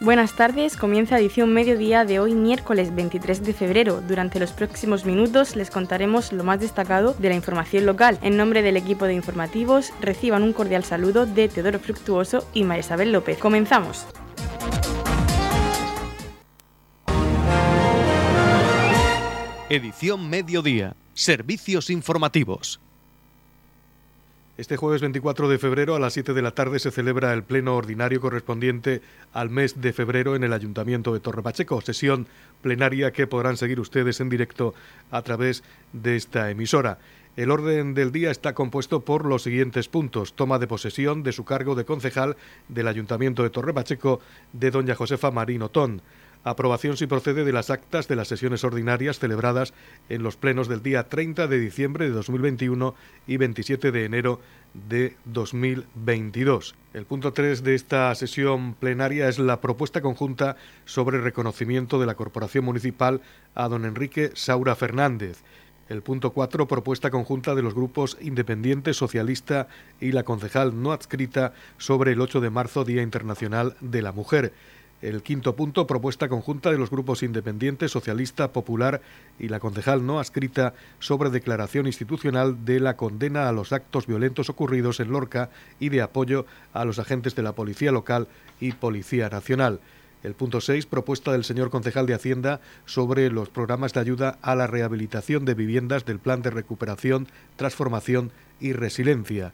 Buenas tardes, comienza edición mediodía de hoy miércoles 23 de febrero. Durante los próximos minutos les contaremos lo más destacado de la información local. En nombre del equipo de informativos reciban un cordial saludo de Teodoro Fructuoso y María Isabel López. Comenzamos. Edición Mediodía. Servicios informativos. Este jueves 24 de febrero a las 7 de la tarde se celebra el pleno ordinario correspondiente al mes de febrero en el Ayuntamiento de Torre Pacheco, sesión plenaria que podrán seguir ustedes en directo a través de esta emisora. El orden del día está compuesto por los siguientes puntos. Toma de posesión de su cargo de concejal del Ayuntamiento de Torre Pacheco de doña Josefa Marín Otón Aprobación si procede de las actas de las sesiones ordinarias celebradas en los plenos del día 30 de diciembre de 2021 y 27 de enero de 2022. El punto 3 de esta sesión plenaria es la propuesta conjunta sobre reconocimiento de la Corporación Municipal a don Enrique Saura Fernández. El punto 4, propuesta conjunta de los grupos Independiente, Socialista y la concejal no adscrita sobre el 8 de marzo, Día Internacional de la Mujer. El quinto punto, propuesta conjunta de los grupos Independiente, Socialista, Popular y la concejal no adscrita sobre declaración institucional de la condena a los actos violentos ocurridos en Lorca y de apoyo a los agentes de la Policía Local y Policía Nacional. El punto 6, propuesta del señor concejal de Hacienda sobre los programas de ayuda a la rehabilitación de viviendas del Plan de Recuperación, Transformación y Resiliencia.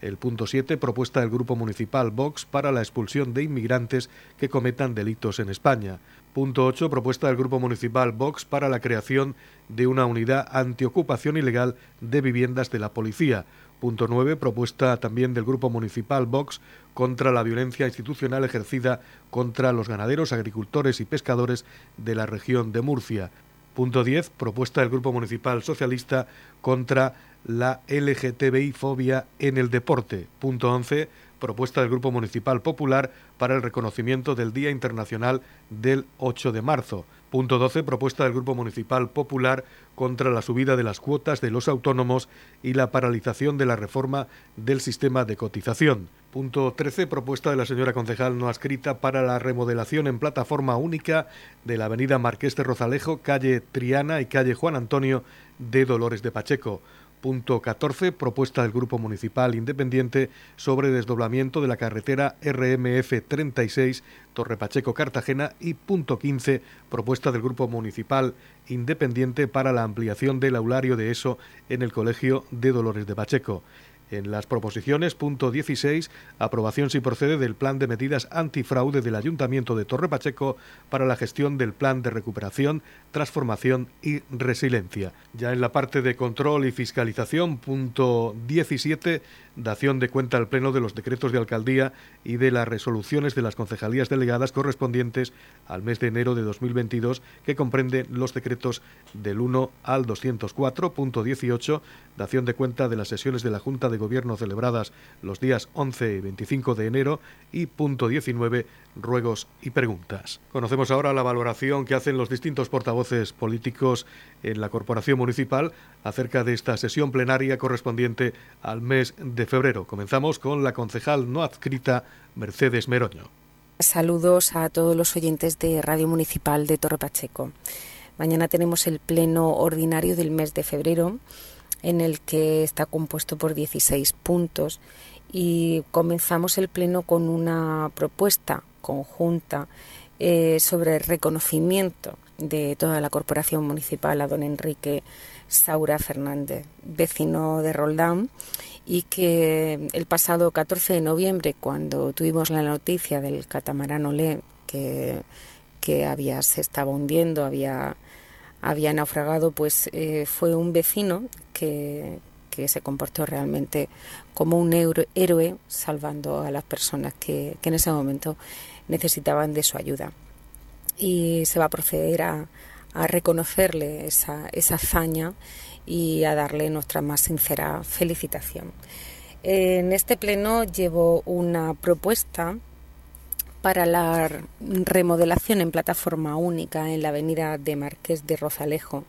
El punto 7, propuesta del Grupo Municipal Vox para la expulsión de inmigrantes que cometan delitos en España. Punto 8, propuesta del Grupo Municipal Vox para la creación de una unidad antiocupación ilegal de viviendas de la policía. Punto 9, propuesta también del Grupo Municipal Vox contra la violencia institucional ejercida contra los ganaderos, agricultores y pescadores de la región de Murcia. Punto 10, propuesta del Grupo Municipal Socialista contra la LGTBI-fobia en el deporte. Punto 11. Propuesta del Grupo Municipal Popular para el reconocimiento del Día Internacional del 8 de marzo. Punto 12. Propuesta del Grupo Municipal Popular contra la subida de las cuotas de los autónomos y la paralización de la reforma del sistema de cotización. Punto 13. Propuesta de la señora concejal no adscrita para la remodelación en plataforma única de la avenida Marqués de Rozalejo, calle Triana y calle Juan Antonio de Dolores de Pacheco. Punto 14. Propuesta del Grupo Municipal Independiente sobre desdoblamiento de la carretera RMF 36 Torre Pacheco Cartagena. Y punto 15. Propuesta del Grupo Municipal Independiente para la ampliación del aulario de ESO en el Colegio de Dolores de Pacheco. En las proposiciones, punto 16, aprobación si procede del plan de medidas antifraude del Ayuntamiento de Torre Pacheco para la gestión del plan de recuperación, transformación y resiliencia. Ya en la parte de control y fiscalización, punto 17, dación de cuenta al Pleno de los decretos de alcaldía y de las resoluciones de las concejalías delegadas correspondientes al mes de enero de 2022, que comprende los decretos del 1 al 204.18, dación de cuenta de las sesiones de la Junta de Gobierno celebradas los días 11 y 25 de enero y punto 19, ruegos y preguntas. Conocemos ahora la valoración que hacen los distintos portavoces políticos en la Corporación Municipal acerca de esta sesión plenaria correspondiente al mes de febrero. Comenzamos con la concejal no adscrita Mercedes Meroño. Saludos a todos los oyentes de Radio Municipal de Torre Pacheco. Mañana tenemos el pleno ordinario del mes de febrero en el que está compuesto por 16 puntos y comenzamos el pleno con una propuesta conjunta eh, sobre el reconocimiento de toda la corporación municipal a don Enrique Saura Fernández, vecino de Roldán, y que el pasado 14 de noviembre, cuando tuvimos la noticia del catamarán Olé que, que había, se estaba hundiendo, había, había naufragado, pues eh, fue un vecino que, que se comportó realmente como un héroe salvando a las personas que, que en ese momento necesitaban de su ayuda. Y se va a proceder a, a reconocerle esa, esa hazaña y a darle nuestra más sincera felicitación. En este pleno llevo una propuesta para la remodelación en plataforma única en la avenida de Marqués de Rozalejo,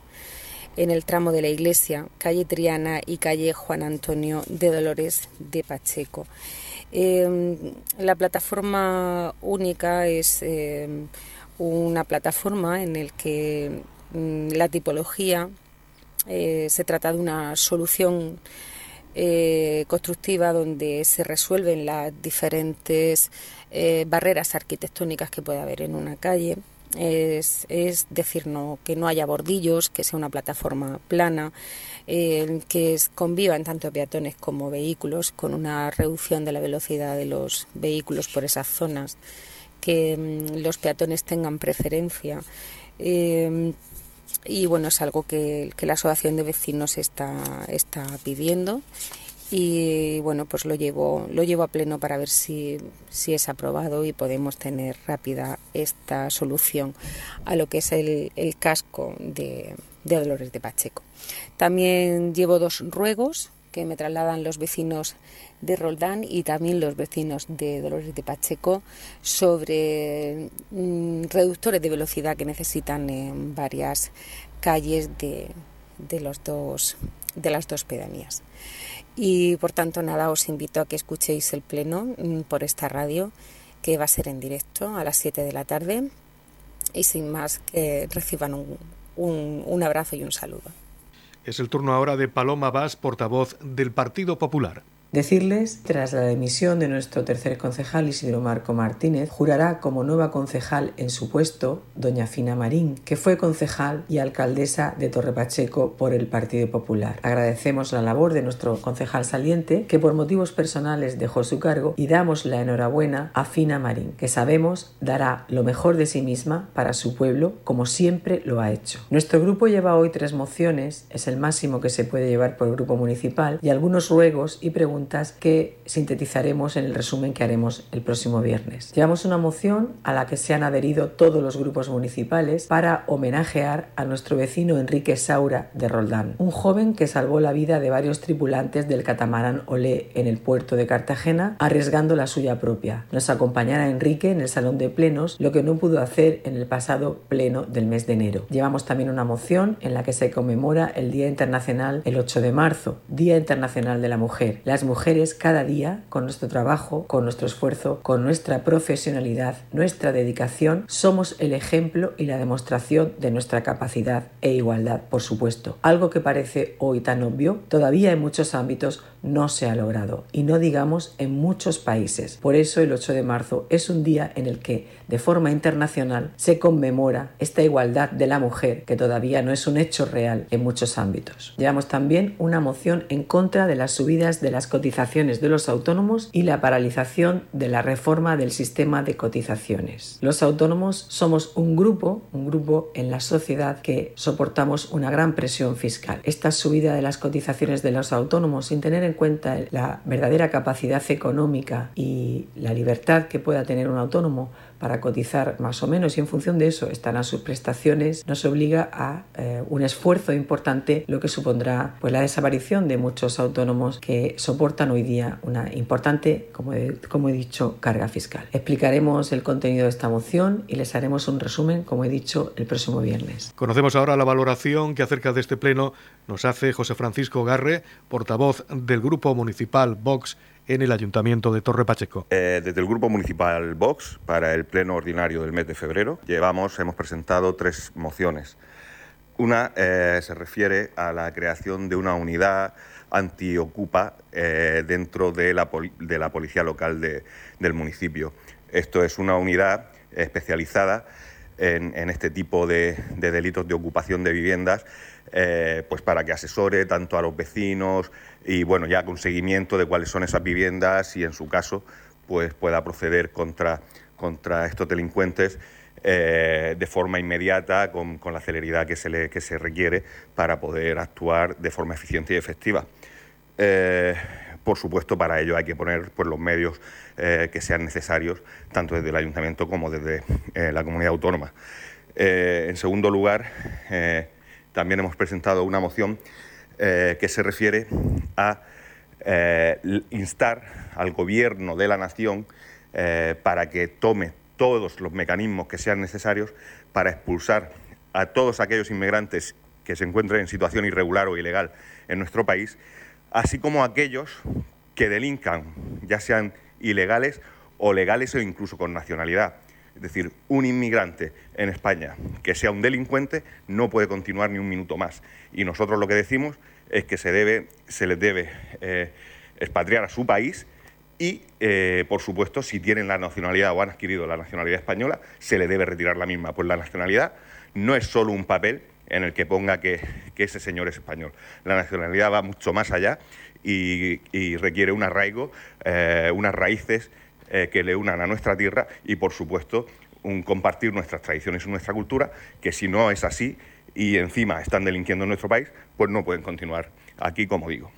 en el tramo de la iglesia, calle Triana y calle Juan Antonio de Dolores de Pacheco. Em, la plataforma única es em, una plataforma en la que mm, la tipología eh, se trata de una solución eh, constructiva donde se resuelven las diferentes eh, barreras arquitectónicas que puede haber en una calle. Es, decir, no, que no haya bordillos, que sea una plataforma plana, que convivan tanto peatones como vehículos, con una reducción de la velocidad de los vehículos por esas zonas, que mm, los peatones tengan preferencia. Eh, y bueno, es algo que, la Asociación de Vecinos está, está pidiendo y bueno, pues lo llevo, lo llevo a pleno para ver si, si es aprobado y podemos tener rápida esta solución a lo que es el, casco de, de Dolores de Pacheco. También llevo dos ruegos que me trasladan los vecinos de Roldán y también los vecinos de Dolores de Pacheco sobre mm, reductores de velocidad que necesitan en varias calles de, de, los dos, de las dos pedanías. Y por tanto, nada, os invito a que escuchéis el pleno mm, por esta radio, que va a ser en directo a las 7 de la tarde. Y sin más, que reciban un, un, un abrazo y un saludo. Es el turno ahora de Paloma Vaz, portavoz del Partido Popular. Decirles, tras la dimisión de nuestro tercer concejal Isidro Marco Martínez, jurará como nueva concejal en su puesto doña Fina Marín, que fue concejal y alcaldesa de Torre Pacheco por el Partido Popular. Agradecemos la labor de nuestro concejal saliente, que por motivos personales dejó su cargo, y damos la enhorabuena a Fina Marín, que sabemos dará lo mejor de sí misma para su pueblo, como siempre lo ha hecho. Nuestro grupo lleva hoy tres mociones, es el máximo que se puede llevar por grupo municipal, y algunos ruegos y preguntas que sintetizaremos en el resumen que haremos el próximo viernes. Llevamos una moción a la que se han adherido todos los grupos municipales para homenajear a nuestro vecino Enrique Saura de Roldán, un joven que salvó la vida de varios tripulantes del catamarán Olé en el puerto de Cartagena, arriesgando la suya propia. Nos acompañará Enrique en el salón de plenos, lo que no pudo hacer en el pasado pleno del mes de enero. Llevamos también una moción en la que se conmemora el Día Internacional el 8 de marzo, Día Internacional de la Mujer. Las mujeres cada día, con nuestro trabajo, con nuestro esfuerzo, con nuestra profesionalidad, nuestra dedicación, somos el ejemplo y la demostración de nuestra capacidad e igualdad, por supuesto. Algo que parece hoy tan obvio, todavía en muchos ámbitos no se ha logrado, y no digamos en muchos países. Por eso el 8 de marzo es un día en el que, de forma internacional, se conmemora esta igualdad de la mujer, que todavía no es un hecho real en muchos ámbitos. Llevamos también una moción en contra de las subidas de las cotizaciones de los autónomos y la paralización de la reforma del sistema de cotizaciones. Los autónomos somos un grupo, un grupo en la sociedad que soportamos una gran presión fiscal. Esta subida de las cotizaciones de los autónomos sin tener en cuenta la verdadera capacidad económica y la libertad que pueda tener un autónomo para cotizar más o menos y en función de eso están a sus prestaciones, nos obliga a eh, un esfuerzo importante, lo que supondrá pues, la desaparición de muchos autónomos que soportan hoy día una importante, como como he dicho, carga fiscal. Explicaremos el contenido de esta moción y les haremos un resumen, como he dicho, el próximo viernes. Conocemos ahora la valoración que acerca de este pleno nos hace José Francisco Garre, portavoz del Grupo Municipal Vox en el Ayuntamiento de Torre Pacheco. Eh, desde el Grupo Municipal Vox, para el Pleno Ordinario del mes de febrero, llevamos, hemos presentado tres mociones. Una eh, se refiere a la creación de una unidad antiocupa eh, dentro de la, de la, policía local del municipio. Esto es una unidad especializada en, este tipo de, delitos de ocupación de viviendas, eh, pues para que asesore tanto a los vecinos y bueno, ya con seguimiento de cuáles son esas viviendas y en su caso pues pueda proceder contra, contra estos delincuentes eh, de forma inmediata, con, la celeridad que se, que se requiere para poder actuar de forma eficiente y efectiva. Eh, por supuesto, para ello hay que poner pues, los medios eh, que sean necesarios, tanto desde el ayuntamiento como desde la comunidad autónoma. En segundo lugar, también hemos presentado una moción que se refiere a instar al gobierno de la nación para que tome todos los mecanismos que sean necesarios para expulsar a todos aquellos inmigrantes que se encuentren en situación irregular o ilegal en nuestro país así como aquellos que delincan, ya sean ilegales o legales o incluso con nacionalidad. Es decir, un inmigrante en España que sea un delincuente no puede continuar ni un minuto más. Y nosotros lo que decimos es que se, debe, se les debe eh, expatriar a su país y, eh, por supuesto, si tienen la nacionalidad o han adquirido la nacionalidad española, se les debe retirar la misma. Pues la nacionalidad no es solo un papel en el que ponga que, ese señor es español. La nacionalidad va mucho más allá y, requiere un arraigo, eh, unas raíces eh, que le unan a nuestra tierra y, por supuesto, un compartir nuestras tradiciones y nuestra cultura, que si no es así y encima están delinquiendo en nuestro país, pues no pueden continuar aquí, como digo.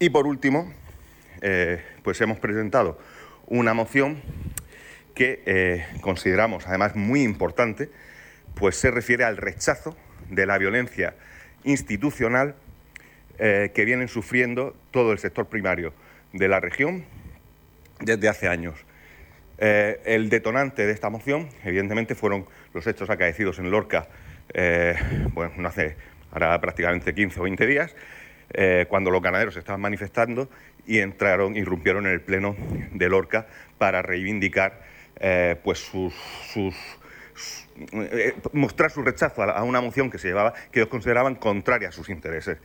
Y por último, eh, pues hemos presentado una moción que eh, consideramos además muy importante, pues se refiere al rechazo de la violencia institucional que vienen sufriendo todo el sector primario de la región desde hace años. Eh, el detonante de esta moción, evidentemente, fueron los hechos acaecidos en Lorca, eh, bueno, no hace ahora prácticamente 15 o 20 días, eh, cuando los ganaderos estaban manifestando y entraron, irrumpieron en el pleno de Lorca para reivindicar pues sus, mostrar su rechazo a, una moción que se llevaba, que ellos consideraban contraria a sus intereses.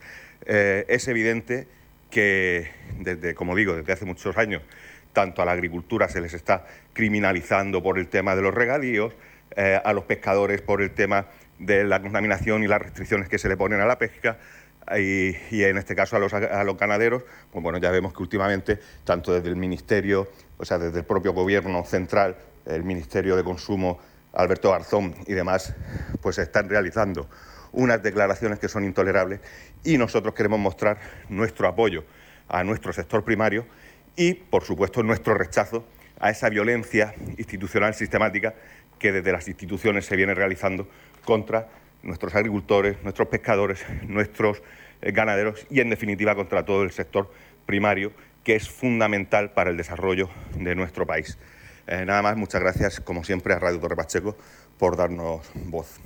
es evidente que desde, como digo, desde hace muchos años tanto a la agricultura se les está criminalizando por el tema de los regadíos, eh, a los pescadores por el tema de la contaminación y las restricciones que se le ponen a la pesca. Y, en este caso a los, ganaderos, pues bueno, ya vemos que últimamente, tanto desde el Ministerio, o sea, desde el propio Gobierno central, el Ministerio de Consumo, Alberto Garzón y demás, pues están realizando unas declaraciones que son intolerables y nosotros queremos mostrar nuestro apoyo a nuestro sector primario y, por supuesto, nuestro rechazo a esa violencia institucional sistemática que desde las instituciones se viene realizando contra nuestros agricultores, nuestros pescadores, nuestros eh, ganaderos y, en definitiva, contra todo el sector primario, que es fundamental para el desarrollo de nuestro país. Eh, nada más, muchas gracias, como siempre, a Radio Torre Pacheco por darnos voz.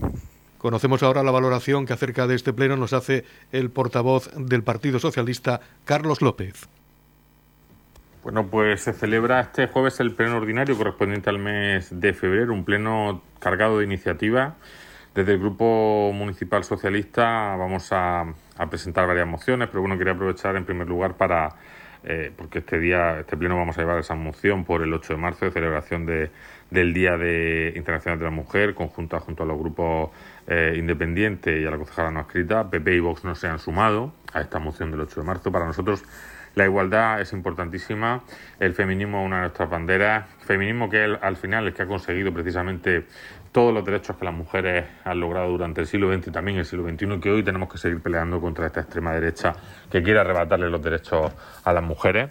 Conocemos ahora la valoración que acerca de este pleno nos hace el portavoz del Partido Socialista, Carlos López. Bueno, pues se celebra este jueves el pleno ordinario correspondiente al mes de febrero, un pleno cargado de iniciativas. Desde el Grupo Municipal Socialista vamos a, presentar varias mociones, pero bueno, quería aprovechar en primer lugar para, eh, porque este día, este pleno vamos a llevar esa moción por el 8 de marzo de celebración de, del Día de Internacional de la Mujer, conjunta junto a los grupos eh, independientes y a la concejala no escrita. PP y Vox no se han sumado a esta moción del 8 de marzo. Para nosotros la igualdad es importantísima, el feminismo es una de nuestras banderas, feminismo que es al final el que ha conseguido precisamente todos los derechos que las mujeres han logrado durante el siglo XX y también el siglo XXI, que hoy tenemos que seguir peleando contra esta extrema derecha que quiere arrebatarle los derechos a las mujeres.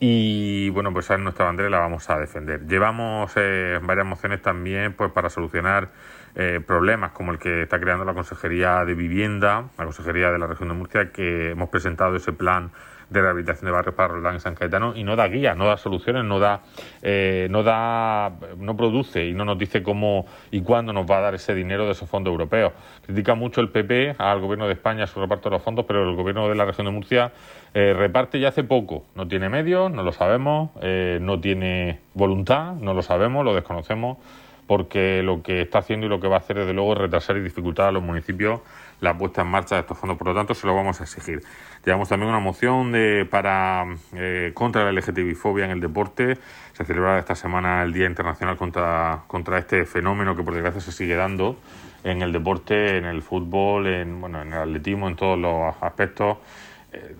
Y bueno, pues esa es nuestra bandera y la vamos a defender. Llevamos eh, varias mociones también pues para solucionar eh, problemas como el que está creando la Consejería de Vivienda, la Consejería de la Región de Murcia, que hemos presentado ese plan de rehabilitación de barrios para Roldán y San Caetano y no da guía, no da soluciones, no da, eh, no da, no produce y no nos dice cómo y cuándo nos va a dar ese dinero de esos fondos europeos. Critica mucho el PP al gobierno de España su reparto de los fondos, pero el gobierno de la región de Murcia eh, reparte ya hace poco. No tiene medios, no lo sabemos, eh, no tiene voluntad, no lo sabemos, lo desconocemos porque lo que está haciendo y lo que va a hacer desde luego es retrasar y dificultar a los municipios la puesta en marcha de estos fondos. Por lo tanto, se lo vamos a exigir. Llevamos también una moción de, para eh, contra la LGTBI-fobia en el deporte. Se celebrará esta semana el Día Internacional contra, contra este fenómeno que por desgracia se sigue dando en el deporte, en el fútbol, en, bueno, en el atletismo, en todos los aspectos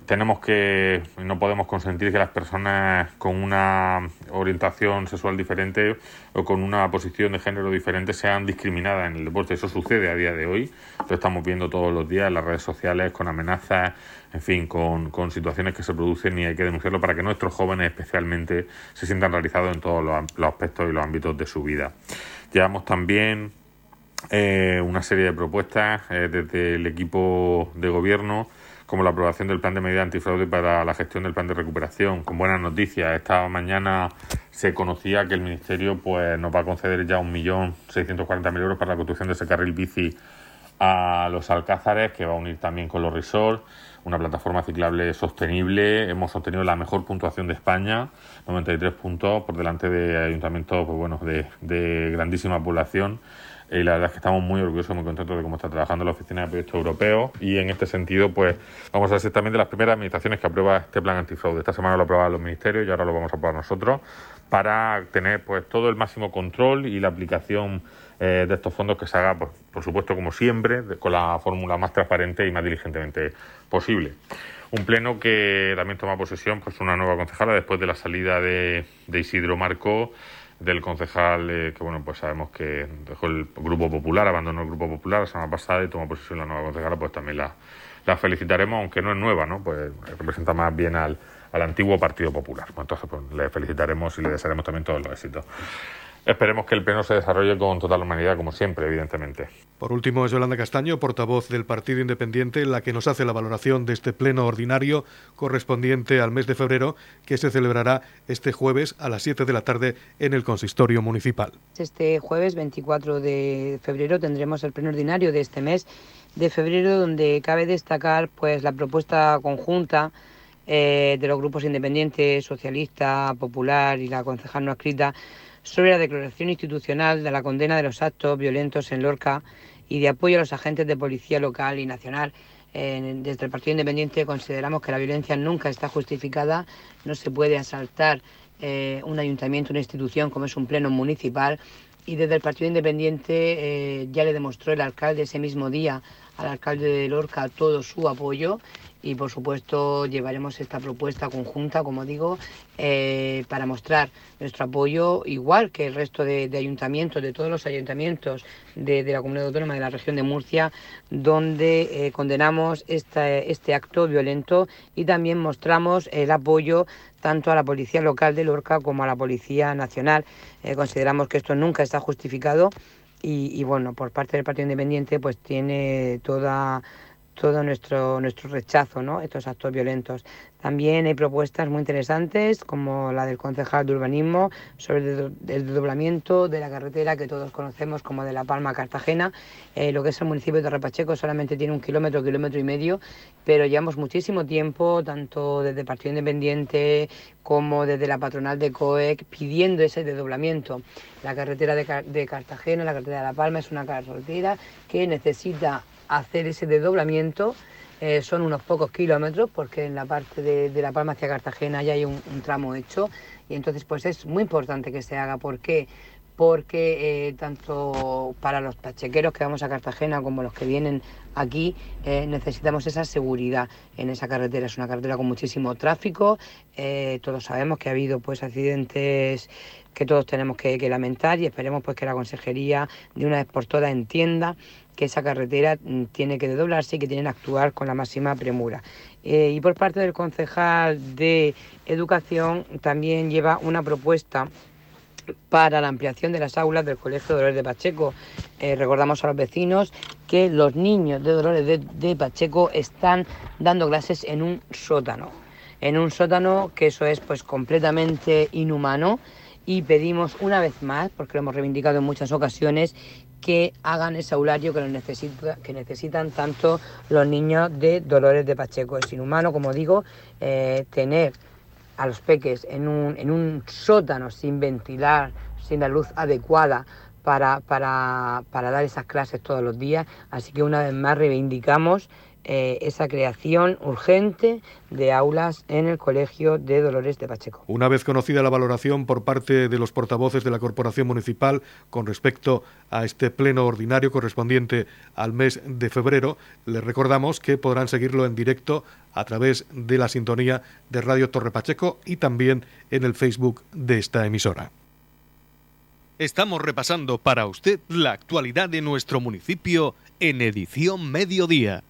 tenemos que, no podemos consentir que las personas con una orientación sexual diferente o con una posición de género diferente sean discriminadas en el deporte. Eso sucede a día de hoy, lo estamos viendo todos los días en las redes sociales, con amenazas, en fin, con, con situaciones que se producen y hay que denunciarlo para que nuestros jóvenes especialmente se sientan realizados en todos los, aspectos y los ámbitos de su vida. Llevamos también eh, una serie de propuestas eh, desde el equipo de gobierno como la aprobación del plan de medida antifraude para la gestión del plan de recuperación. Con buenas noticias, esta mañana se conocía que el Ministerio pues, nos va a conceder ya 1.640.000 euros para la construcción de ese carril bici a los Alcázares, que va a unir también con los resorts. una plataforma ciclable sostenible. Hemos obtenido la mejor puntuación de España, 93 puntos por delante de ayuntamientos pues, bueno, de, de grandísima población y la verdad es que estamos muy orgullosos, muy contentos de cómo está trabajando la Oficina de Proyectos Europeos y en este sentido pues vamos a ser también de las primeras administraciones que aprueba este plan antifraude. Esta semana lo aprobaron los ministerios y ahora lo vamos a aprobar nosotros para tener pues todo el máximo control y la aplicación eh, de estos fondos que se haga, pues, por supuesto, como siempre, con la fórmula más transparente y más diligentemente posible. Un pleno que también toma posesión pues una nueva concejala después de la salida de, de Isidro Marco del concejal eh, que bueno pues sabemos que dejó el grupo popular abandonó el grupo popular la semana pasada y tomó posesión la nueva concejala pues también la, felicitaremos aunque no es nueva no pues representa más bien al, al antiguo Partido Popular. Entonces pues, le felicitaremos y le desearemos también todos los éxitos Esperemos que el pleno se desarrolle con total humanidad, como siempre, evidentemente. Por último, es Yolanda Castaño, portavoz del Partido Independiente, la que nos hace la valoración de este pleno ordinario correspondiente al mes de febrero, que se celebrará este jueves a las 7 de la tarde en el consistorio municipal. Este jueves 24 de febrero tendremos el pleno ordinario de este mes de febrero, donde cabe destacar pues la propuesta conjunta eh, de los grupos independientes, socialista, popular y la concejal no escrita sobre la declaración institucional de la condena de los actos violentos en Lorca y de apoyo a los agentes de policía local y nacional. desde el Partido Independiente consideramos que la violencia nunca está justificada, no se puede asaltar eh, un ayuntamiento, una institución como es un pleno municipal y desde el Partido Independiente eh, ya le demostró el alcalde ese mismo día al alcalde de Lorca todo su apoyo y por supuesto llevaremos esta propuesta conjunta, como digo, eh, para mostrar nuestro apoyo, igual que el resto de, ayuntamientos, de todos los ayuntamientos de, la comunidad autónoma de la región de Murcia, donde eh, condenamos este acto violento y también mostramos el apoyo tanto a la Policía Local de Lorca como a la Policía Nacional. Eh, consideramos que esto nunca está justificado y, y, bueno, por parte del Partido Independiente pues tiene toda todo nuestro, nuestro rechazo ¿no? estos actos violentos. También hay propuestas muy interesantes, como la del concejal de urbanismo, sobre el desdoblamiento de la carretera que todos conocemos como de La Palma a Cartagena. Eh, lo que es el municipio de Torrepacheco solamente tiene un kilómetro, kilómetro y medio, pero llevamos muchísimo tiempo, tanto desde Partido Independiente como desde la patronal de COEC, pidiendo ese desdoblamiento. La carretera de Cartagena, la carretera de La Palma, es una carretera que necesita hacer ese desdoblamiento. Eh, son unos pocos kilómetros porque en la parte de, La Palma hacia Cartagena ya hay un, tramo hecho y entonces pues es muy importante que se haga. ¿Por qué? Porque eh, tanto para los pachequeros que vamos a Cartagena como los que vienen aquí eh, necesitamos esa seguridad en esa carretera. Es una carretera con muchísimo tráfico. todos sabemos que ha habido pues accidentes que todos tenemos que, lamentar y esperemos pues que la consejería de una vez por todas entienda que esa carretera mm, tiene que desdoblarse y que tienen que actuar con la máxima premura. Eh, y por parte del concejal de Educación también lleva una propuesta para la ampliación de las aulas del Colegio Dolores de Pacheco. Eh, recordamos a los vecinos que los niños de Dolores de, Pacheco están dando clases en un sótano, en un sótano que eso es pues completamente inhumano y pedimos una vez más, porque lo hemos reivindicado en muchas ocasiones, que hagan ese aulario que, que necesitan tanto los niños de Dolores de Pacheco. Es inhumano, como digo, eh, tener a los peques en un, en un sótano sin ventilar, sin la luz adecuada para, para, para dar esas clases todos los días. Así que una vez más reivindicamos eh, esa creación urgente de aulas en el Colegio de Dolores de Pacheco. Una vez conocida la valoración por parte de los portavoces de la Corporación Municipal con respecto a este pleno ordinario correspondiente al mes de febrero, les recordamos que podrán seguirlo en directo a través de la sintonía de Radio Torre Pacheco y también en el Facebook de esta emisora. Estamos repasando para usted la actualidad de nuestro municipio en edición mediodía.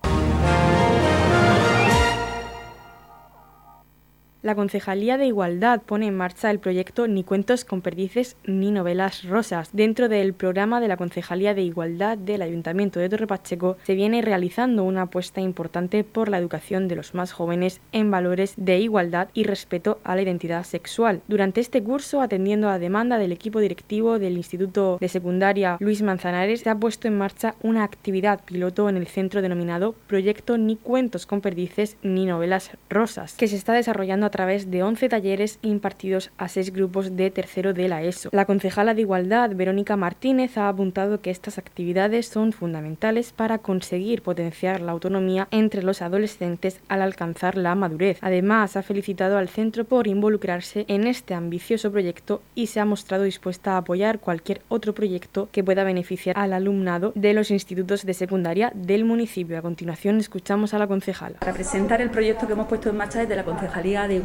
La Concejalía de Igualdad pone en marcha el proyecto Ni cuentos con perdices ni novelas rosas. Dentro del programa de la Concejalía de Igualdad del Ayuntamiento de Torre Pacheco se viene realizando una apuesta importante por la educación de los más jóvenes en valores de igualdad y respeto a la identidad sexual. Durante este curso, atendiendo a demanda del equipo directivo del Instituto de Secundaria Luis Manzanares, se ha puesto en marcha una actividad piloto en el centro denominado Proyecto Ni cuentos con perdices ni novelas rosas, que se está desarrollando a través de 11 talleres impartidos a seis grupos de tercero de la ESO. La concejala de Igualdad, Verónica Martínez, ha apuntado que estas actividades son fundamentales para conseguir potenciar la autonomía entre los adolescentes al alcanzar la madurez. Además, ha felicitado al centro por involucrarse en este ambicioso proyecto y se ha mostrado dispuesta a apoyar cualquier otro proyecto que pueda beneficiar al alumnado de los institutos de secundaria del municipio. A continuación, escuchamos a la concejala. Para presentar el proyecto que hemos puesto en marcha desde la Concejalía de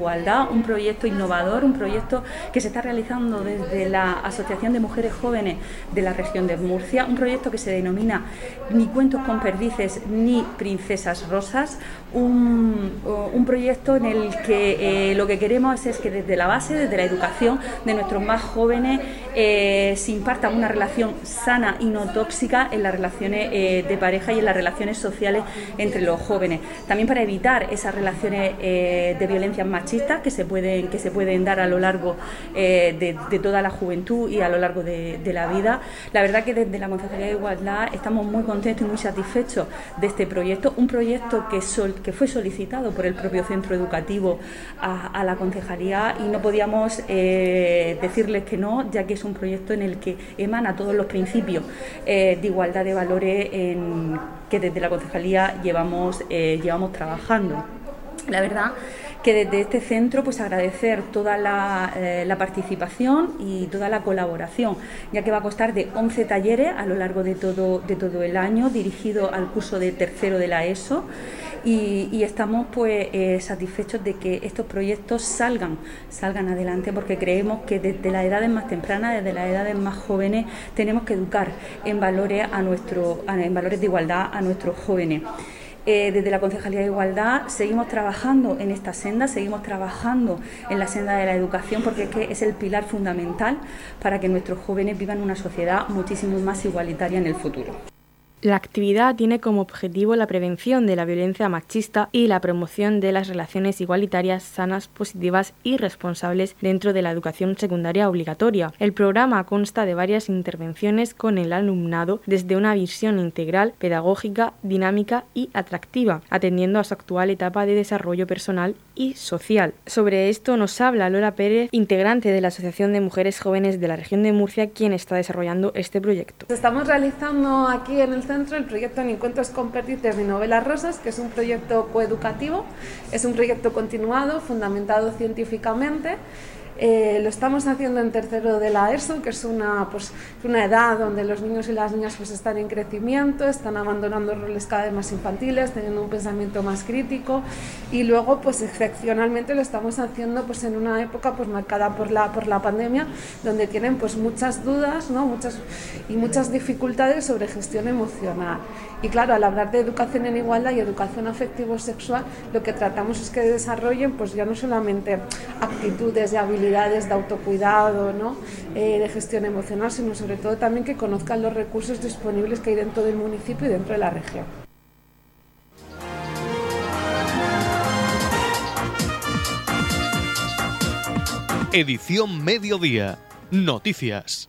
Un proyecto innovador, un proyecto que se está realizando desde la Asociación de Mujeres Jóvenes de la región de Murcia, un proyecto que se denomina Ni cuentos con perdices ni princesas rosas, un, proyecto en el que eh, lo que queremos es que desde la base, desde la educación de nuestros más jóvenes, eh, se imparta una relación sana y no tóxica en las relaciones eh, de pareja y en las relaciones sociales entre los jóvenes. También para evitar esas relaciones de violencias machistas que se pueden, que se pueden dar a lo largo de, toda la juventud y a lo largo de, la vida. La verdad que desde la Concejalía de Igualdad estamos muy contentos y muy satisfechos de este proyecto, un proyecto que, sol, que fue solicitado por el propio centro educativo a, la concejalía y no podíamos eh, decirles que no, ya que es un proyecto en el que emana todos los principios eh, de igualdad de valores que desde la concejalía llevamos, eh, llevamos trabajando. La verdad que desde este centro pues agradecer toda la, la, participación y toda la colaboración, ya que va a costar de 11 talleres a lo largo de todo, de todo el año, dirigido al curso de tercero de la ESO. Y, estamos pues eh, satisfechos de que estos proyectos salgan, salgan adelante porque creemos que desde las edades más tempranas, desde las edades más jóvenes, tenemos que educar en valores a nuestro, en valores de igualdad a nuestros jóvenes. Eh, desde la Concejalía de Igualdad seguimos trabajando en esta senda, seguimos trabajando en la senda de la educación porque es, que es el pilar fundamental para que nuestros jóvenes vivan una sociedad muchísimo más igualitaria en el futuro. La actividad tiene como objetivo la prevención de la violencia machista y la promoción de las relaciones igualitarias, sanas, positivas y responsables dentro de la educación secundaria obligatoria. El programa consta de varias intervenciones con el alumnado desde una visión integral, pedagógica, dinámica y atractiva, atendiendo a su actual etapa de desarrollo personal y social. Sobre esto nos habla Lola Pérez, integrante de la Asociación de Mujeres Jóvenes de la región de Murcia, quien está desarrollando este proyecto. Estamos realizando aquí en el centro el proyecto Ni Cuentos con Perdices ni Novelas Rosas, que es un proyecto coeducativo, es un proyecto continuado, fundamentado científicamente eh, lo estamos haciendo en tercero de la ESO, que es una, pues, una edad donde los niños y las niñas pues, están en crecimiento, están abandonando roles cada vez más infantiles, teniendo un pensamiento más crítico y luego pues excepcionalmente lo estamos haciendo pues, en una época pues, marcada por la, por la pandemia, donde tienen pues, muchas dudas ¿no? muchas, y muchas dificultades sobre gestión emocional. Y claro, al hablar de educación en igualdad y educación afectivo-sexual, lo que tratamos es que desarrollen pues ya no solamente actitudes y habilidades de autocuidado, ¿no? Eh, de gestión emocional, sino sobre todo también que conozcan los recursos disponibles que hay dentro del municipio y dentro de la región. Edición Mediodía. Noticias.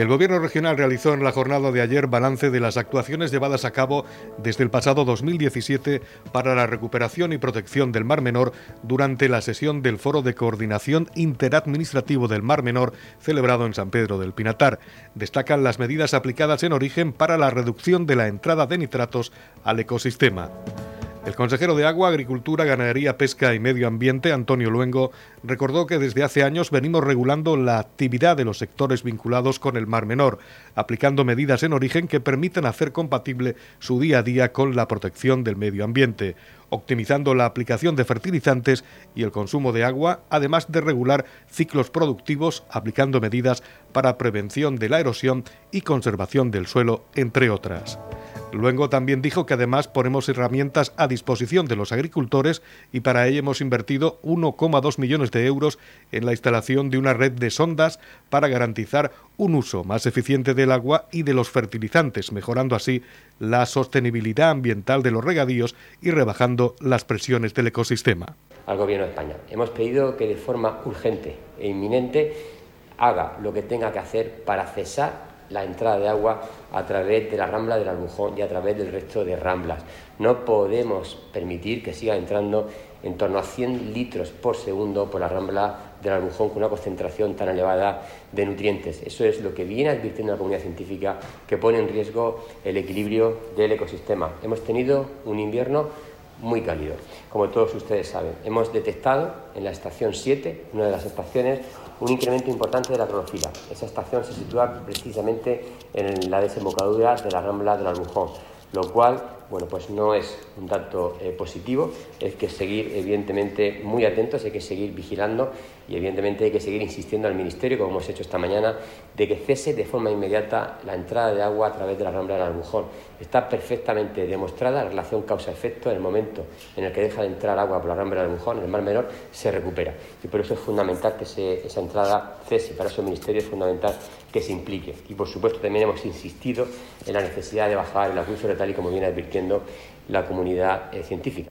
El Gobierno regional realizó en la jornada de ayer balance de las actuaciones llevadas a cabo desde el pasado 2017 para la recuperación y protección del Mar Menor durante la sesión del Foro de Coordinación Interadministrativo del Mar Menor celebrado en San Pedro del Pinatar. Destacan las medidas aplicadas en origen para la reducción de la entrada de nitratos al ecosistema. El consejero de Agua, Agricultura, Ganadería, Pesca y Medio Ambiente, Antonio Luengo, recordó que desde hace años venimos regulando la actividad de los sectores vinculados con el Mar Menor, aplicando medidas en origen que permitan hacer compatible su día a día con la protección del medio ambiente, optimizando la aplicación de fertilizantes y el consumo de agua, además de regular ciclos productivos, aplicando medidas para prevención de la erosión y conservación del suelo, entre otras. Luego también dijo que además ponemos herramientas a disposición de los agricultores y para ello hemos invertido 1,2 millones de euros en la instalación de una red de sondas para garantizar un uso más eficiente del agua y de los fertilizantes, mejorando así la sostenibilidad ambiental de los regadíos y rebajando las presiones del ecosistema. Al Gobierno de España hemos pedido que de forma urgente e inminente haga lo que tenga que hacer para cesar la entrada de agua a través de la rambla del Albujón y a través del resto de ramblas. No podemos permitir que siga entrando en torno a 100 litros por segundo por la rambla del Albujón con una concentración tan elevada de nutrientes. Eso es lo que viene advirtiendo la comunidad científica que pone en riesgo el equilibrio del ecosistema. Hemos tenido un invierno muy cálido, como todos ustedes saben. Hemos detectado en la estación 7, una de las estaciones, un incremento importante de la clorofila. Esa estación se sitúa precisamente en la desembocadura de la rambla del Albujón, lo cual bueno, pues no es un dato eh, positivo, hay que seguir evidentemente muy atentos, hay que seguir vigilando y evidentemente hay que seguir insistiendo al Ministerio, como hemos hecho esta mañana, de que cese de forma inmediata la entrada de agua a través de la rambla del Albujón. Está perfectamente demostrada la relación causa-efecto en el momento en el que deja de entrar agua por la rambla del Albujón, el Mar Menor, se recupera. Y por eso es fundamental que esa entrada cese, para eso el Ministerio es fundamental que se implique. Y por supuesto también hemos insistido en la necesidad de bajar el acuífero tal y como viene advirtiendo la comunidad eh, científica.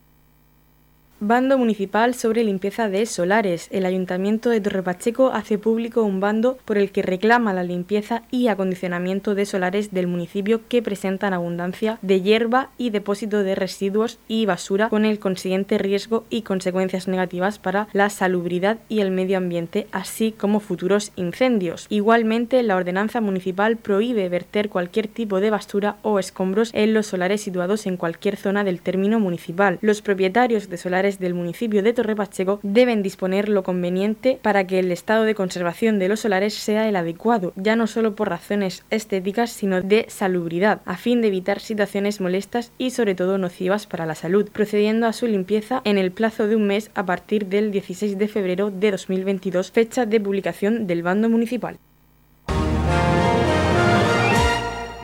Bando municipal sobre limpieza de solares. El Ayuntamiento de Torrepacheco hace público un bando por el que reclama la limpieza y acondicionamiento de solares del municipio que presentan abundancia de hierba y depósito de residuos y basura con el consiguiente riesgo y consecuencias negativas para la salubridad y el medio ambiente, así como futuros incendios. Igualmente, la ordenanza municipal prohíbe verter cualquier tipo de basura o escombros en los solares situados en cualquier zona del término municipal. Los propietarios de solares del municipio de Torre Pacheco deben disponer lo conveniente para que el estado de conservación de los solares sea el adecuado, ya no solo por razones estéticas, sino de salubridad, a fin de evitar situaciones molestas y sobre todo nocivas para la salud, procediendo a su limpieza en el plazo de un mes a partir del 16 de febrero de 2022, fecha de publicación del bando municipal.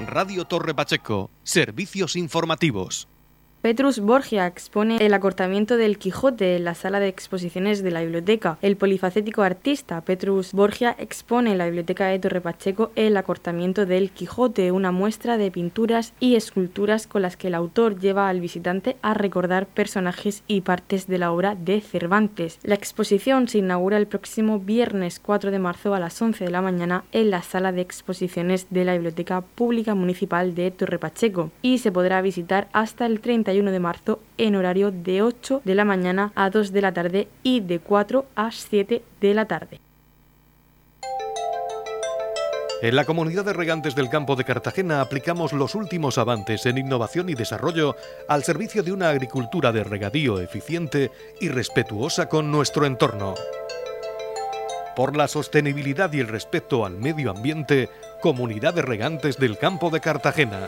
Radio Torre Pacheco, servicios informativos. Petrus Borgia expone el acortamiento del Quijote en la sala de exposiciones de la biblioteca. El polifacético artista Petrus Borgia expone en la biblioteca de Torre Pacheco el acortamiento del Quijote, una muestra de pinturas y esculturas con las que el autor lleva al visitante a recordar personajes y partes de la obra de Cervantes. La exposición se inaugura el próximo viernes 4 de marzo a las 11 de la mañana en la sala de exposiciones de la Biblioteca Pública Municipal de Torre Pacheco y se podrá visitar hasta el 30 de marzo en horario de 8 de la mañana a 2 de la tarde y de 4 a 7 de la tarde. En la comunidad de regantes del campo de Cartagena aplicamos los últimos avances en innovación y desarrollo al servicio de una agricultura de regadío eficiente y respetuosa con nuestro entorno. Por la sostenibilidad y el respeto al medio ambiente, Comunidad de Regantes del Campo de Cartagena.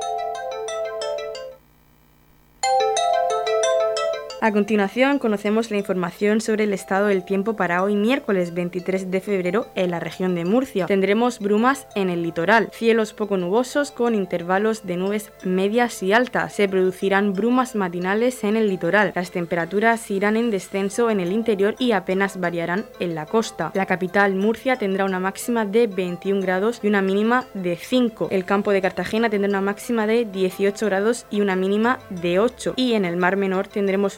A continuación conocemos la información sobre el estado del tiempo para hoy miércoles 23 de febrero en la región de Murcia. Tendremos brumas en el litoral, cielos poco nubosos con intervalos de nubes medias y altas. Se producirán brumas matinales en el litoral. Las temperaturas irán en descenso en el interior y apenas variarán en la costa. La capital Murcia tendrá una máxima de 21 grados y una mínima de 5. El campo de Cartagena tendrá una máxima de 18 grados y una mínima de 8. Y en el Mar Menor tendremos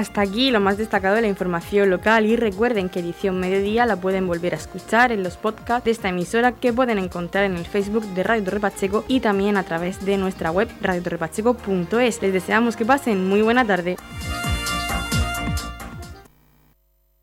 Hasta aquí lo más destacado de la información local y recuerden que edición mediodía la pueden volver a escuchar en los podcasts de esta emisora que pueden encontrar en el Facebook de Radio Torre Pacheco y también a través de nuestra web radiotorrepacheco.es. Les deseamos que pasen muy buena tarde.